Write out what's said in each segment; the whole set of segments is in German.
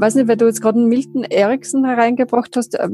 weiß nicht, weil du jetzt gerade einen Milton Erickson hereingebracht hast, äh,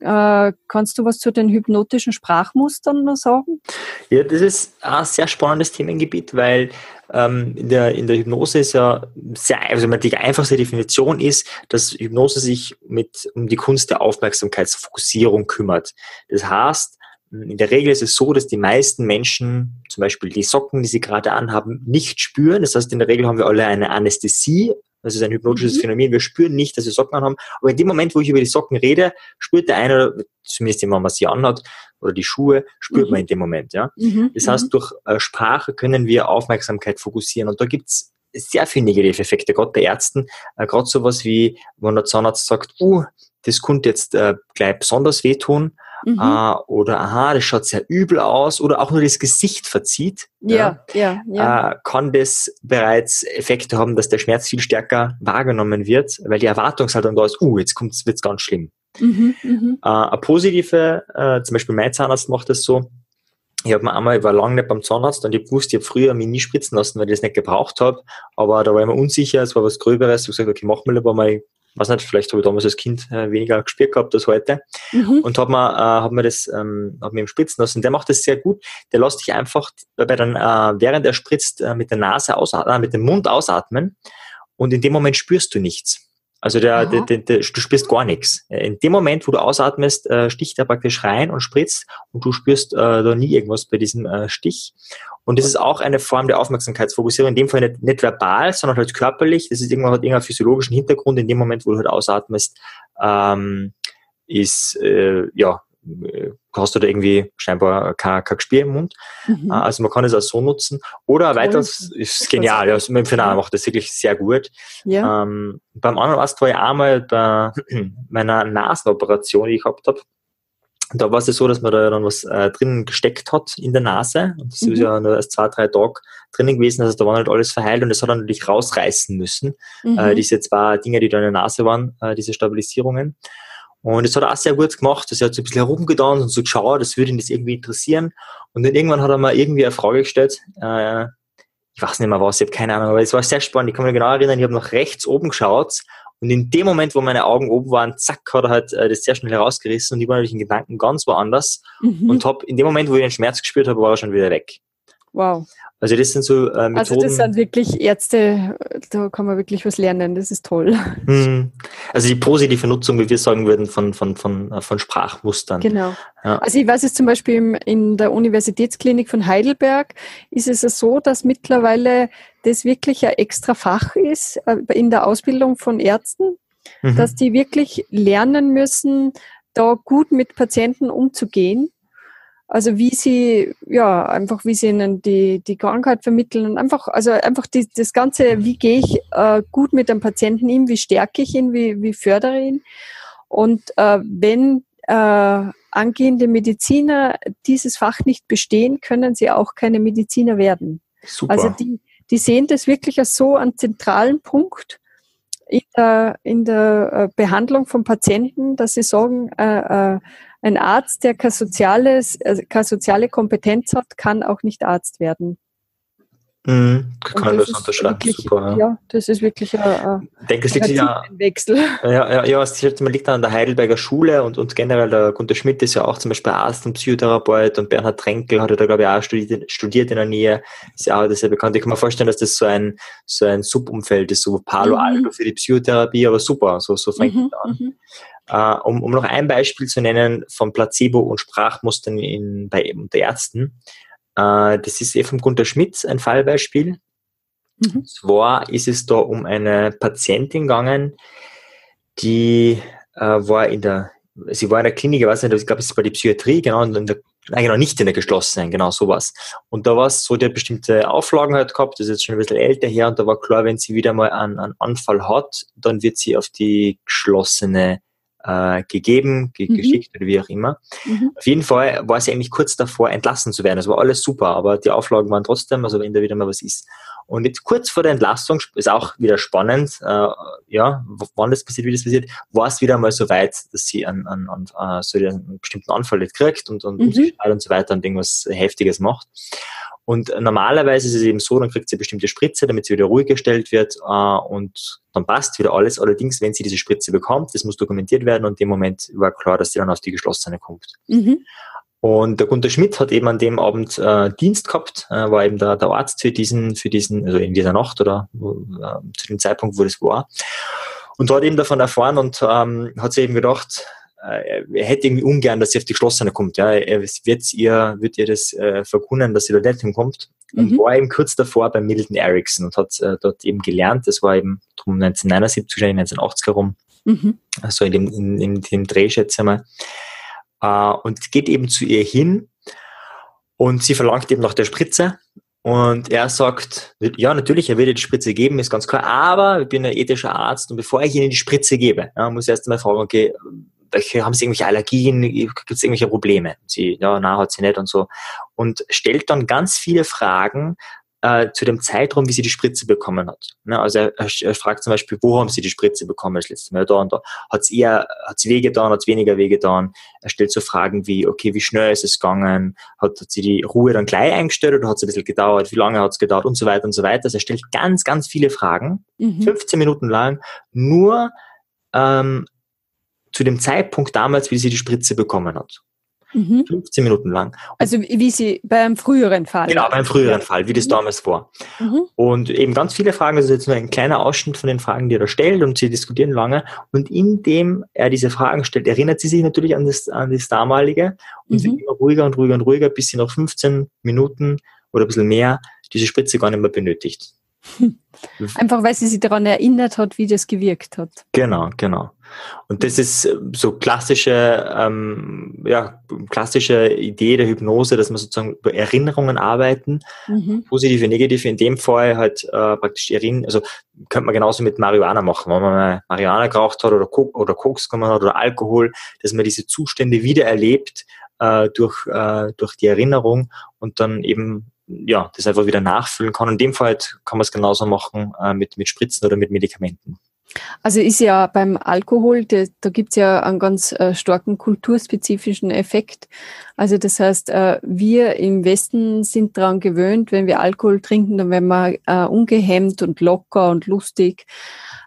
äh, kannst du was zu den hypnotischen Sprachmustern noch sagen? Ja, das ist ein sehr spannendes Themengebiet, weil ähm, in, der, in der Hypnose ist ja sehr, also die einfachste Definition ist, dass Hypnose sich mit um die Kunst der Aufmerksamkeitsfokussierung kümmert. Das heißt, in der Regel ist es so, dass die meisten Menschen zum Beispiel die Socken, die sie gerade anhaben, nicht spüren. Das heißt, in der Regel haben wir alle eine Anästhesie, das ist ein hypnotisches mhm. Phänomen. Wir spüren nicht, dass wir Socken anhaben. Aber in dem Moment, wo ich über die Socken rede, spürt der eine, zumindest wenn man sie anhat, oder die Schuhe, spürt mhm. man in dem Moment. Ja? Mhm. Das heißt, mhm. durch äh, Sprache können wir Aufmerksamkeit fokussieren. Und da gibt's sehr viele negative Effekte, gerade bei Ärzten. Äh, gerade sowas wie, wenn der Zahnarzt sagt, uh, das könnte jetzt äh, gleich besonders wehtun mhm. äh, oder aha, das schaut sehr übel aus oder auch nur das Gesicht verzieht, ja, ja, ja, Äh, kann das bereits Effekte haben, dass der Schmerz viel stärker wahrgenommen wird, weil die Erwartungshaltung da ist, uh, jetzt kommt's, wird's ganz schlimm. Mhm, mh. äh, eine positive, äh, zum Beispiel mein Zahnarzt macht das so, ich habe mir einmal, ich war lange nicht beim Zahnarzt und ich gewusst, ich habe früher mich nie spritzen lassen, weil ich das nicht gebraucht habe. Aber da war ich mir unsicher, es war was Gröberes. Ich habe gesagt, okay, mach mal lieber mal weiß nicht, vielleicht habe ich damals als Kind äh, weniger gespürt gehabt als heute mhm. und habe mir, äh, hab mir das ähm, hab mir spritzen lassen. Der macht das sehr gut. Der lässt dich einfach bei dann, äh, während er spritzt, äh, mit der Nase ausatmen, äh, mit dem Mund ausatmen und in dem Moment spürst du nichts. Also der, der, der, der, du spürst gar nichts. In dem Moment, wo du ausatmest, äh, sticht er praktisch rein und spritzt und du spürst äh, da nie irgendwas bei diesem äh, Stich. Und das ist auch eine Form der Aufmerksamkeitsfokussierung, in dem Fall nicht, nicht verbal, sondern halt körperlich. Das ist irgendwann hat irgendeinen physiologischen Hintergrund. In dem Moment, wo du halt ausatmest, ähm, ist äh, ja hast du da irgendwie scheinbar kein, kein Gespür im Mund. Mhm. Äh, also man kann es auch so nutzen. Oder weiteres ist genial. Ja, also mit dem Finale macht das wirklich sehr gut. Ja. Ähm, beim anderen Arzt war ich einmal bei meiner Nasenoperation, die ich gehabt habe. Da war es so, dass man da dann was äh, drinnen gesteckt hat in der Nase. Und das mhm. ist ja nur erst zwei, drei Tage drinnen gewesen. Also da war halt alles verheilt und das hat dann natürlich rausreißen müssen. Mhm. Äh, diese zwei Dinge, die da in der Nase waren, äh, diese Stabilisierungen. Und das hat er auch sehr gut gemacht. Das hat so ein bisschen herumgetan und so geschaut, das würde ihn das irgendwie interessieren. Und dann irgendwann hat er mir irgendwie eine Frage gestellt. Äh, ich weiß nicht mehr was, ich habe keine Ahnung, aber es war sehr spannend. Ich kann mich genau erinnern, ich habe nach rechts oben geschaut und in dem Moment, wo meine Augen oben waren, zack, hat er halt äh, das sehr schnell herausgerissen und ich war natürlich in Gedanken ganz woanders mhm. und habe in dem Moment, wo ich den Schmerz gespürt habe, war er schon wieder weg. Wow. Also das sind so äh, Methoden. Also das sind wirklich Ärzte, da kann man wirklich was lernen, das ist toll. Hm. Also die positive Nutzung, wie wir sagen würden, von, von, von, äh, von Sprachmustern. Genau. Ja. Also ich weiß es zum Beispiel in der Universitätsklinik von Heidelberg ist es so, dass mittlerweile das wirklich ein extra Fach ist äh, in der Ausbildung von Ärzten, mhm. dass die wirklich lernen müssen, da gut mit Patienten umzugehen also wie sie, ja, einfach wie sie ihnen die, die Krankheit vermitteln und einfach, also einfach die, das Ganze, wie gehe ich äh, gut mit dem Patienten um, wie stärke ich ihn, wie, wie fördere ihn. Und äh, wenn äh, angehende Mediziner dieses Fach nicht bestehen, können sie auch keine Mediziner werden. Super. Also die, die sehen das wirklich als so einen zentralen Punkt in der, in der äh, Behandlung von Patienten, dass sie sagen, äh, äh, ein Arzt, der keine, soziales, äh, keine soziale Kompetenz hat, kann auch nicht Arzt werden. Mhm, kann das, das unterschreiben. Wirklich, Super, ja. ja. das ist wirklich ein, ich denke, es liegt ja, Wechsel. Ja, ja, ja, es liegt an der Heidelberger Schule und, und generell der Gunter Schmidt ist ja auch zum Beispiel Arzt und Psychotherapeut und Bernhard Tränkel hat ja da, glaube ich, auch studiert, studiert in der Nähe. Ist ja auch das sehr bekannt. Ich kann mir vorstellen, dass das so ein, so ein Subumfeld ist, so Palo mhm. Alto für die Psychotherapie, aber super, so, so fängt mhm, an. Uh, um, um noch ein Beispiel zu nennen von Placebo und Sprachmustern in, bei unter Ärzten. Uh, das ist eh vom Gunter Schmitz ein Fallbeispiel. Mhm. Zwar ist es da um eine Patientin gegangen, die uh, war in der, sie war in der Klinik, ich weiß nicht, ich glaube, es war die Psychiatrie, genau, in der, nein, genau, nicht in der geschlossenen, genau, sowas. Und da war es so, die hat bestimmte Auflagen halt gehabt, das ist jetzt schon ein bisschen älter her, und da war klar, wenn sie wieder mal einen, einen Anfall hat, dann wird sie auf die geschlossene äh, gegeben, ge mhm. geschickt oder wie auch immer. Mhm. Auf jeden Fall war sie eigentlich kurz davor, entlassen zu werden. Das war alles super, aber die Auflagen waren trotzdem, also wenn da wieder mal was ist. Und jetzt kurz vor der Entlassung, ist auch wieder spannend, äh, ja, wann das passiert, wie das passiert, war es wieder mal so weit, dass sie an, an, an äh, so einen bestimmten Anfall nicht kriegt und, und, mhm. und so weiter und irgendwas Heftiges macht. Und normalerweise ist es eben so, dann kriegt sie eine bestimmte Spritze, damit sie wieder ruhig gestellt wird äh, und dann passt wieder alles. Allerdings, wenn sie diese Spritze bekommt, das muss dokumentiert werden und in dem Moment war klar, dass sie dann auf die geschlossene kommt. Mhm. Und der Gunter Schmidt hat eben an dem Abend äh, Dienst gehabt, äh, war eben der, der Arzt für diesen, für diesen, also in dieser Nacht oder äh, zu dem Zeitpunkt, wo das war. Und hat eben davon erfahren und ähm, hat sich eben gedacht, äh, er hätte irgendwie ungern, dass sie auf die Geschlossene kommt. Ja, er wird ihr, wird ihr das äh, verkunden, dass sie da nicht hinkommt. Und mhm. war eben kurz davor bei Middleton Erickson und hat äh, dort eben gelernt. Das war eben drum 1979, wahrscheinlich 1980 herum. Mhm. Also in dem, in, in dem Dreh, schätze ich mal äh, und geht eben zu ihr hin und sie verlangt eben nach der Spritze und er sagt, ja, natürlich, er will ihr die Spritze geben, ist ganz klar, aber ich bin ein ethischer Arzt und bevor ich Ihnen die Spritze gebe, ja, muss ich erst einmal fragen, okay, haben Sie irgendwelche Allergien, gibt es irgendwelche Probleme? Sie, ja, na, hat sie nicht und so. Und stellt dann ganz viele Fragen, äh, zu dem Zeitraum, wie sie die Spritze bekommen hat. Ne? Also er, er, fragt zum Beispiel, wo haben sie die Spritze bekommen das letzte Mal? Da und da. Hat es eher, hat es wehgetan, hat es weniger wehgetan? Er stellt so Fragen wie, okay, wie schnell ist es gegangen? Hat, hat sie die Ruhe dann gleich eingestellt oder hat es ein bisschen gedauert? Wie lange hat es gedauert? Und so weiter und so weiter. Also er stellt ganz, ganz viele Fragen, mhm. 15 Minuten lang, nur ähm, zu dem Zeitpunkt damals, wie sie die Spritze bekommen hat. Mhm. 15 Minuten lang. Also wie Sie beim früheren Fall. Genau, beim früheren ja. Fall, wie das mhm. damals war. Mhm. Und eben ganz viele Fragen, das ist jetzt nur ein kleiner Ausschnitt von den Fragen, die er da stellt und sie diskutieren lange. Und indem er diese Fragen stellt, erinnert sie sich natürlich an das, an das damalige und mhm. wird immer ruhiger und ruhiger und ruhiger, bis sie nach 15 Minuten oder ein bisschen mehr diese Spritze gar nicht mehr benötigt. Einfach weil sie sich daran erinnert hat, wie das gewirkt hat. Genau, genau. Und das ist äh, so klassische, ähm, ja, klassische Idee der Hypnose, dass man sozusagen über Erinnerungen arbeiten, mhm. positive, negative. In dem Fall halt äh, praktisch erinnern, also könnte man genauso mit Marihuana machen, wenn man mal Marihuana geraucht hat oder, Kok oder Koks genommen hat oder Alkohol, dass man diese Zustände wieder erlebt äh, durch, äh, durch die Erinnerung und dann eben ja, das einfach wieder nachfüllen kann. In dem Fall halt kann man es genauso machen äh, mit, mit Spritzen oder mit Medikamenten. Also ist ja beim Alkohol, da, da gibt es ja einen ganz äh, starken kulturspezifischen Effekt. Also das heißt, äh, wir im Westen sind daran gewöhnt, wenn wir Alkohol trinken, dann werden wir äh, ungehemmt und locker und lustig.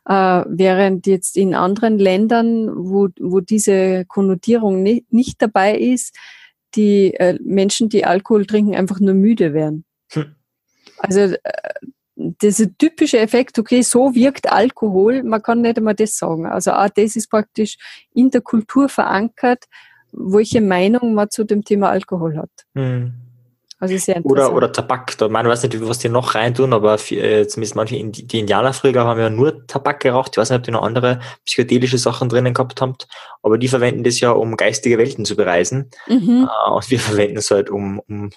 Äh, während jetzt in anderen Ländern, wo, wo diese Konnotierung nicht, nicht dabei ist, die äh, Menschen, die Alkohol trinken, einfach nur müde werden. Hm. Also äh, dieser typische Effekt, okay, so wirkt Alkohol, man kann nicht einmal das sagen. Also auch das ist praktisch in der Kultur verankert, welche Meinung man zu dem Thema Alkohol hat. Hm. Also sehr. Oder, oder Tabak. Da, man weiß nicht, was die noch reintun, aber für, äh, zumindest manche die Indianer früher haben ja nur Tabak geraucht. Ich weiß nicht, ob die noch andere psychedelische Sachen drinnen gehabt haben. Aber die verwenden das ja, um geistige Welten zu bereisen. Mhm. Äh, und wir verwenden es halt, um, um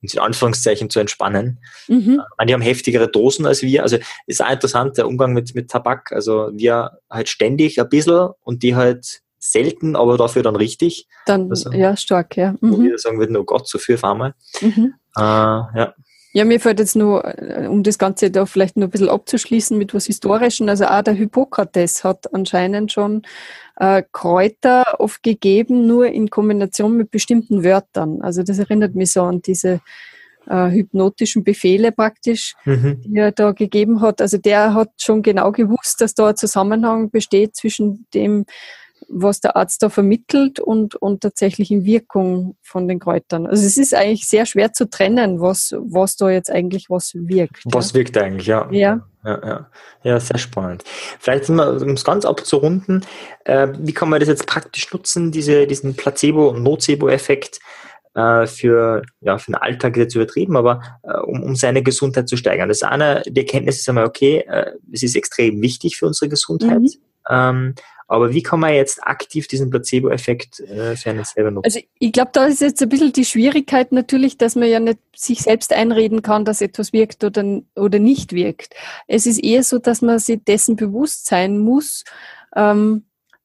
uns in Anführungszeichen zu entspannen. Mhm. Äh, die haben heftigere Dosen als wir. Also ist auch interessant, der Umgang mit, mit Tabak. Also wir halt ständig ein bisschen und die halt selten, aber dafür dann richtig. Dann, also, ja, stark, ja. Mhm. Wo wir sagen würden, oh Gott, so viel auf einmal. Mhm. Äh, ja. Ja, mir fällt jetzt nur, äh, um das Ganze da vielleicht noch ein bisschen abzuschließen mit was Historischen, also auch der Hippokrates hat anscheinend schon äh, Kräuter oft gegeben, nur in Kombination mit bestimmten Wörtern. Also das erinnert mich so an diese äh, hypnotischen Befehle praktisch, mhm. die er da gegeben hat. Also der hat schon genau gewusst, dass da ein Zusammenhang besteht zwischen dem, was der Arzt da vermittelt und, und tatsächlichen Wirkung von den Kräutern. Also es ist eigentlich sehr schwer zu trennen, was, was da jetzt eigentlich was wirkt. Was ja. wirkt eigentlich, ja. Ja. Ja, ja. ja, sehr spannend. Vielleicht, um es ganz abzurunden, äh, wie kann man das jetzt praktisch nutzen, diese, diesen Placebo- und Nocebo-Effekt äh, für, ja, für den Alltag jetzt übertrieben, aber äh, um, um seine Gesundheit zu steigern. Das eine, die Erkenntnis ist einmal, okay, äh, es ist extrem wichtig für unsere Gesundheit. Mhm. Ähm, aber wie kann man jetzt aktiv diesen Placebo-Effekt äh, für einen selber nutzen? Also ich glaube, da ist jetzt ein bisschen die Schwierigkeit natürlich, dass man ja nicht sich selbst einreden kann, dass etwas wirkt oder, oder nicht wirkt. Es ist eher so, dass man sich dessen bewusst sein muss, ähm,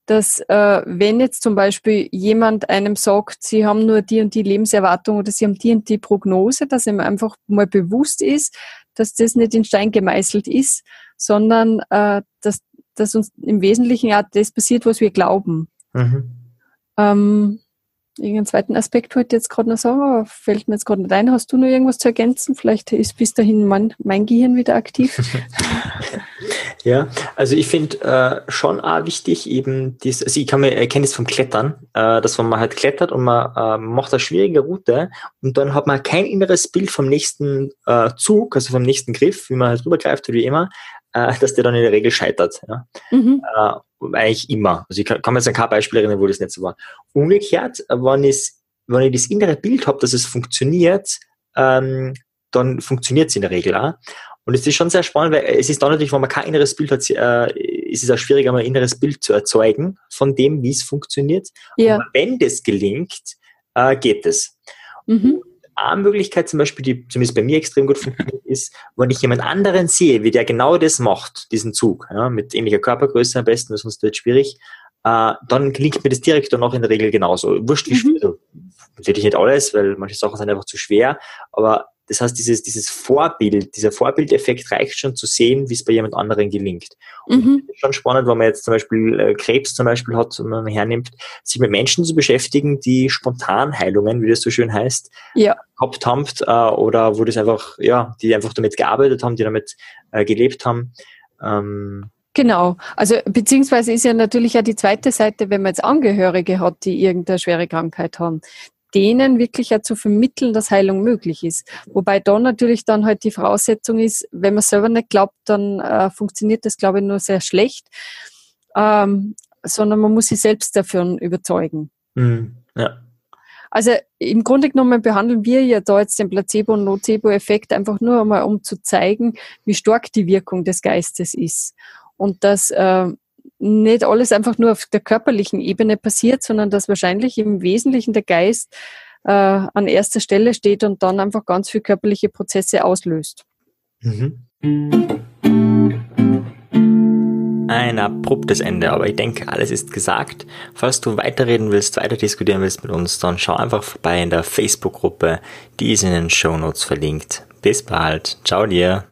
dass äh, wenn jetzt zum Beispiel jemand einem sagt, sie haben nur die und die Lebenserwartung oder sie haben die und die Prognose, dass ihm einfach mal bewusst ist, dass das nicht in Stein gemeißelt ist, sondern äh, dass dass uns im Wesentlichen ja das passiert, was wir glauben. Mhm. Ähm, irgendeinen zweiten Aspekt wollte ich jetzt gerade noch sagen, aber fällt mir jetzt gerade nicht ein. Hast du noch irgendwas zu ergänzen? Vielleicht ist bis dahin mein, mein Gehirn wieder aktiv. ja, also ich finde äh, schon auch wichtig eben, dies, also ich kann mir erkennen das vom Klettern, äh, dass man halt klettert und man äh, macht eine schwierige Route und dann hat man kein inneres Bild vom nächsten äh, Zug, also vom nächsten Griff, wie man halt rübergreift oder wie immer, äh, dass der dann in der Regel scheitert. Ja? Mhm. Äh, eigentlich immer. Also ich kann, kann mir jetzt an kein Beispiel erinnern, wo das nicht so war. Umgekehrt, wenn ich, wenn ich das innere Bild habe, dass es funktioniert, ähm, dann funktioniert es in der Regel auch. Und es ist schon sehr spannend, weil es ist dann natürlich, wenn man kein inneres Bild hat, äh, ist es auch schwieriger, ein inneres Bild zu erzeugen von dem, wie es funktioniert. Ja. Und wenn das gelingt, äh, geht es. Mhm eine Möglichkeit zum Beispiel, die zumindest bei mir extrem gut funktioniert, ist, wenn ich jemand anderen sehe, wie der genau das macht, diesen Zug, ja, mit ähnlicher Körpergröße am besten, sonst wird es schwierig, äh, dann gelingt mir das direkt dann auch in der Regel genauso. Wurscht wie mhm. schwer, also, natürlich nicht alles, weil manche Sachen sind einfach zu schwer, aber das heißt, dieses, dieses Vorbild, dieser Vorbildeffekt reicht schon zu sehen, wie es bei jemand anderen gelingt. Und mhm. das ist schon spannend, wenn man jetzt zum Beispiel äh, Krebs zum Beispiel hat und man hernimmt, sich mit Menschen zu beschäftigen, die Spontanheilungen, wie das so schön heißt, ja. gehabt haben äh, oder wo das einfach, ja, die einfach damit gearbeitet haben, die damit äh, gelebt haben. Ähm, Genau, also beziehungsweise ist ja natürlich ja die zweite Seite, wenn man jetzt Angehörige hat, die irgendeine schwere Krankheit haben denen wirklich ja zu vermitteln, dass Heilung möglich ist. Wobei da natürlich dann halt die Voraussetzung ist, wenn man selber nicht glaubt, dann äh, funktioniert das, glaube ich, nur sehr schlecht, ähm, sondern man muss sich selbst davon überzeugen. Mhm. Ja. Also im Grunde genommen behandeln wir ja da jetzt den Placebo- und Nocebo-Effekt einfach nur einmal, um zu zeigen, wie stark die Wirkung des Geistes ist. Und dass äh, nicht alles einfach nur auf der körperlichen Ebene passiert, sondern dass wahrscheinlich im Wesentlichen der Geist äh, an erster Stelle steht und dann einfach ganz viele körperliche Prozesse auslöst. Mhm. Ein abruptes Ende, aber ich denke, alles ist gesagt. Falls du weiterreden willst, weiter diskutieren willst mit uns, dann schau einfach vorbei in der Facebook-Gruppe, die ist in den Show Notes verlinkt. Bis bald. Ciao dir.